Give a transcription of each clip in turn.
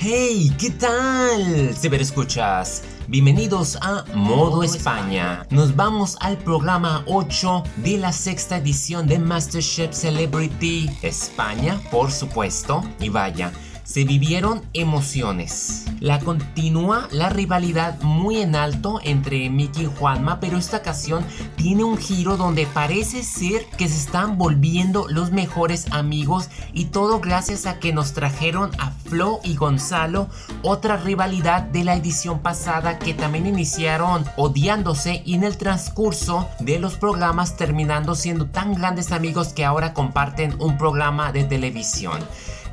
Hey, ¿qué tal? escuchas. Bienvenidos a Modo España. Nos vamos al programa 8 de la sexta edición de MasterChef Celebrity España, por supuesto. Y vaya, se vivieron emociones. La continúa la rivalidad muy en alto entre Mickey y Juanma, pero esta ocasión tiene un giro donde parece ser que se están volviendo los mejores amigos y todo gracias a que nos trajeron a Flo y Gonzalo, otra rivalidad de la edición pasada que también iniciaron odiándose y en el transcurso de los programas terminando siendo tan grandes amigos que ahora comparten un programa de televisión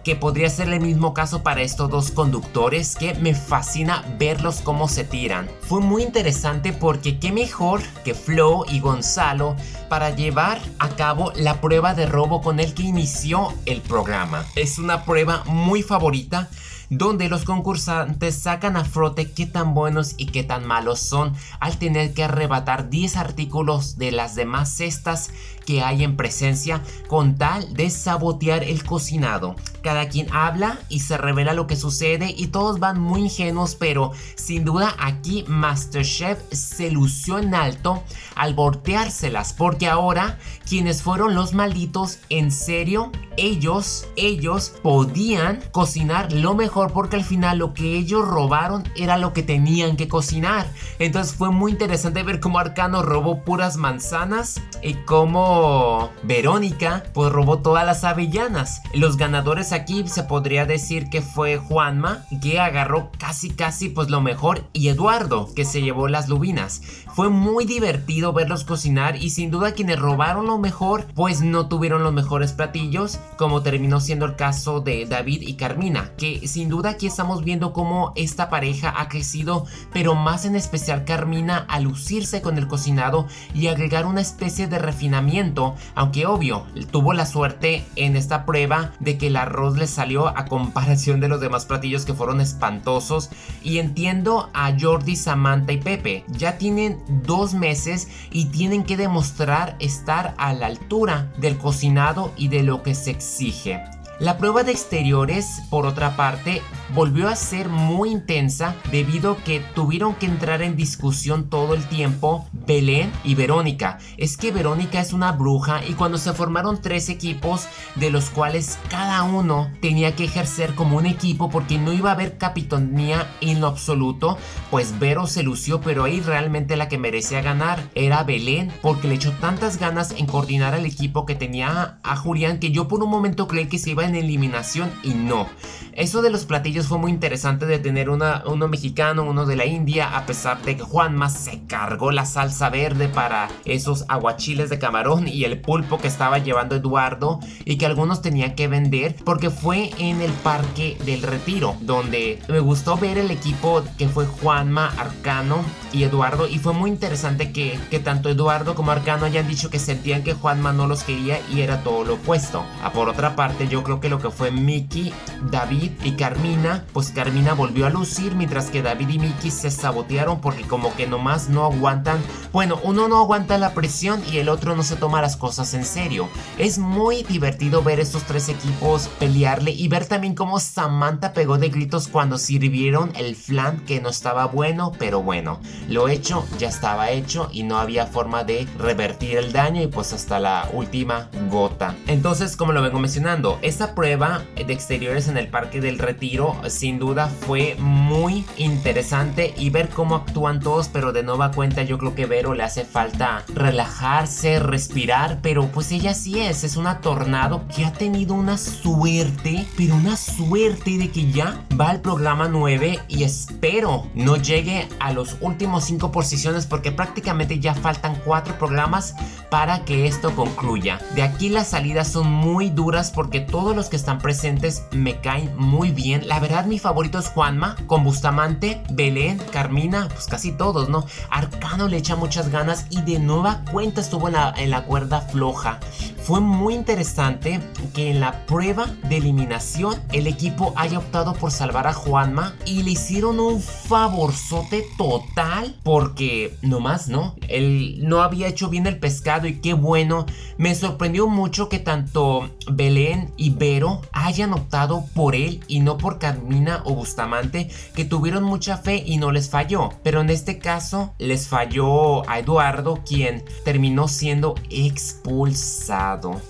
que podría ser el mismo caso para estos dos conductores que me fascina verlos cómo se tiran. Fue muy interesante porque qué mejor que Flo y Gonzalo para llevar a cabo la prueba de robo con el que inició el programa. Es una prueba muy favorita donde los concursantes sacan a frote qué tan buenos y qué tan malos son al tener que arrebatar 10 artículos de las demás cestas que hay en presencia con tal de sabotear el cocinado. Cada quien habla y se revela lo que sucede y todos van muy ingenuos, pero sin duda aquí Masterchef se lució en alto al volteárselas, porque ahora quienes fueron los malditos, en serio, ellos, ellos podían cocinar lo mejor porque al final lo que ellos robaron era lo que tenían que cocinar. Entonces fue muy interesante ver cómo Arcano robó puras manzanas y cómo Verónica pues robó todas las avellanas. Los ganadores aquí se podría decir que fue Juanma que agarró casi casi pues lo mejor y Eduardo que se llevó las lubinas. Fue muy divertido verlos cocinar y sin duda quienes robaron lo mejor pues no tuvieron los mejores platillos como terminó siendo el caso de David y Carmina que sin duda aquí estamos viendo cómo esta pareja ha crecido pero más en especial Carmina a lucirse con el cocinado y agregar una especie de refinamiento aunque obvio, tuvo la suerte en esta prueba de que el arroz le salió a comparación de los demás platillos que fueron espantosos. Y entiendo a Jordi, Samantha y Pepe, ya tienen dos meses y tienen que demostrar estar a la altura del cocinado y de lo que se exige. La prueba de exteriores, por otra parte, volvió a ser muy intensa debido a que tuvieron que entrar en discusión todo el tiempo Belén y Verónica. Es que Verónica es una bruja y cuando se formaron tres equipos de los cuales cada uno tenía que ejercer como un equipo porque no iba a haber capitanía en lo absoluto, pues Vero se lució, pero ahí realmente la que merecía ganar era Belén porque le echó tantas ganas en coordinar al equipo que tenía a Julián que yo por un momento creí que se iba en eliminación y no. Eso de los platillos fue muy interesante de tener uno mexicano, uno de la India, a pesar de que Juanma se cargó la salsa verde para esos aguachiles de camarón y el pulpo que estaba llevando Eduardo y que algunos tenían que vender porque fue en el parque del retiro donde me gustó ver el equipo que fue Juanma, Arcano y Eduardo y fue muy interesante que, tanto Eduardo como Arcano hayan dicho que sentían que Juanma no los quería y era todo lo opuesto. A por otra parte yo creo que lo que fue Mickey, David y Carmina, pues Carmina volvió a lucir mientras que David y Mickey se sabotearon porque como que nomás no aguantan, bueno, uno no aguanta la presión y el otro no se toma las cosas en serio. Es muy divertido ver estos tres equipos pelearle y ver también cómo Samantha pegó de gritos cuando sirvieron el flan que no estaba bueno, pero bueno, lo hecho ya estaba hecho y no había forma de revertir el daño y pues hasta la última gota. Entonces, como lo vengo mencionando, esta prueba de exteriores en el Parque del Retiro sin duda fue muy interesante y ver cómo actúan todos, pero de nueva cuenta yo creo que Vero le hace falta relajarse, respirar, pero pues ella sí es, es una tornado que ha tenido una suerte, pero una suerte de que ya va al programa 9 y espero no llegue a los últimos 5 posiciones porque prácticamente ya faltan 4 programas para que esto concluya. De aquí las salidas son muy duras porque todos los que están presentes me caen muy bien. La verdad, mi favorito es Juanma, con Bustamante, Belén, Carmina, pues casi todos, ¿no? Arcano le echa muchas ganas y de nueva cuenta estuvo en la, en la cuerda floja. fue muy interesante que en la prueba de eliminación el equipo haya optado por salvar a Juanma y le hicieron un favorzote total porque nomás no, él no había hecho bien el pescado y qué bueno. Me sorprendió mucho que tanto Belén y Vero hayan optado por él y no por Carmina o Bustamante que tuvieron mucha fe y no les falló. Pero en este caso les falló a Eduardo quien terminó siendo expulsado.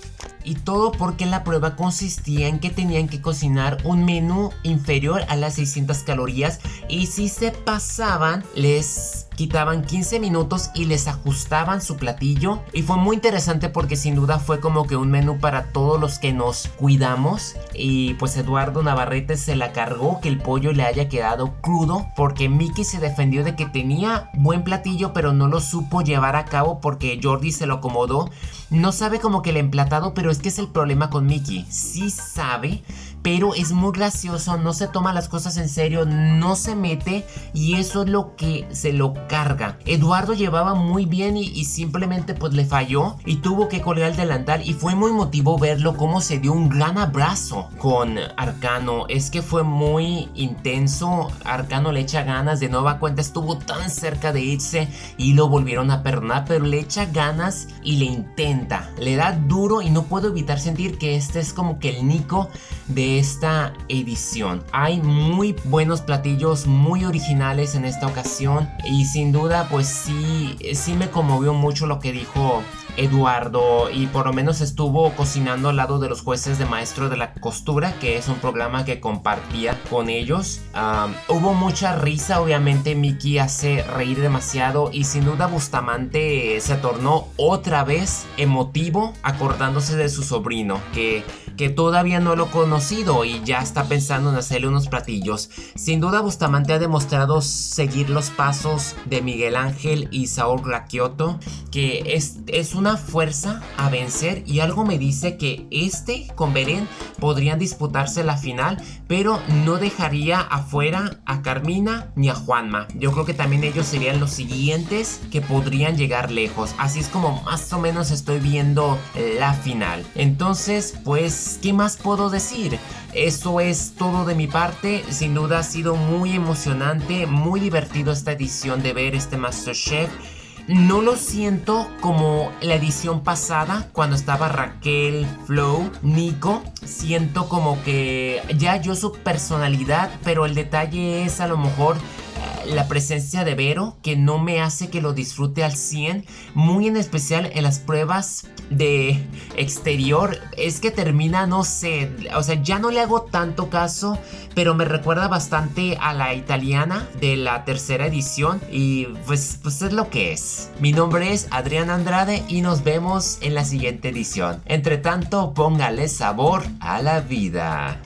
Y todo porque la prueba consistía en que tenían que cocinar un menú inferior a las 600 calorías y si se pasaban les quitaban 15 minutos y les ajustaban su platillo. Y fue muy interesante porque sin duda fue como que un menú para todos los que nos cuidamos. Y pues Eduardo Navarrete se la cargó que el pollo le haya quedado crudo porque Mickey se defendió de que tenía buen platillo pero no lo supo llevar a cabo porque Jordi se lo acomodó. No sabe como que el emplatado pero es que es el problema con Mickey. Sí sabe pero es muy gracioso, no se toma las cosas en serio, no se mete y eso es lo que se lo carga. Eduardo llevaba muy bien y, simplemente pues le falló y tuvo que colgar el delantal y fue muy motivo verlo como se dio un gran abrazo con Arcano. Es que fue muy intenso, Arcano le echa ganas, de nueva cuenta estuvo tan cerca de irse y lo volvieron a perdonar, pero le echa ganas y le intenta, le da duro y no puedo evitar sentir que este es como que el Nico de esta edición. Hay muy buenos platillos, muy originales en esta ocasión y sin duda pues sí, sí me conmovió mucho lo que dijo Eduardo y por lo menos estuvo cocinando al lado de los jueces de Maestro de la Costura, que es un programa que compartía con ellos. hubo mucha risa, obviamente Mickey hace reír demasiado y sin duda Bustamante se tornó otra vez emotivo acordándose de su sobrino, que, que todavía no lo ha conocido y ya está pensando en hacerle unos platillos. Sin duda Bustamante ha demostrado seguir los pasos de Miguel Ángel y Saúl Raquioto, que es, es una fuerza a vencer y algo me dice que este con Beren podrían disputarse la final, pero no dejaría afuera a Carmina ni a Juanma. Yo creo que también ellos serían los siguientes que podrían llegar lejos. Así es como más o menos estoy viendo la final. Entonces, pues, ¿qué más puedo decir? Eso es todo de mi parte. Sin duda ha sido muy emocionante, muy divertido esta edición de ver este MasterChef. No lo siento como la edición pasada, cuando estaba Raquel, Flow, Nico. Siento como que ya yo su personalidad, pero el detalle es a lo mejor la presencia de Vero que no me hace que lo disfrute al 100, muy en especial en las pruebas de exterior, es que termina, no sé, o sea, ya no le hago tanto caso, pero me recuerda bastante a la italiana de la tercera edición y pues, pues es lo que es. Mi nombre es Adrián Andrade y nos vemos en la siguiente edición. Entre tanto, póngale sabor a la vida.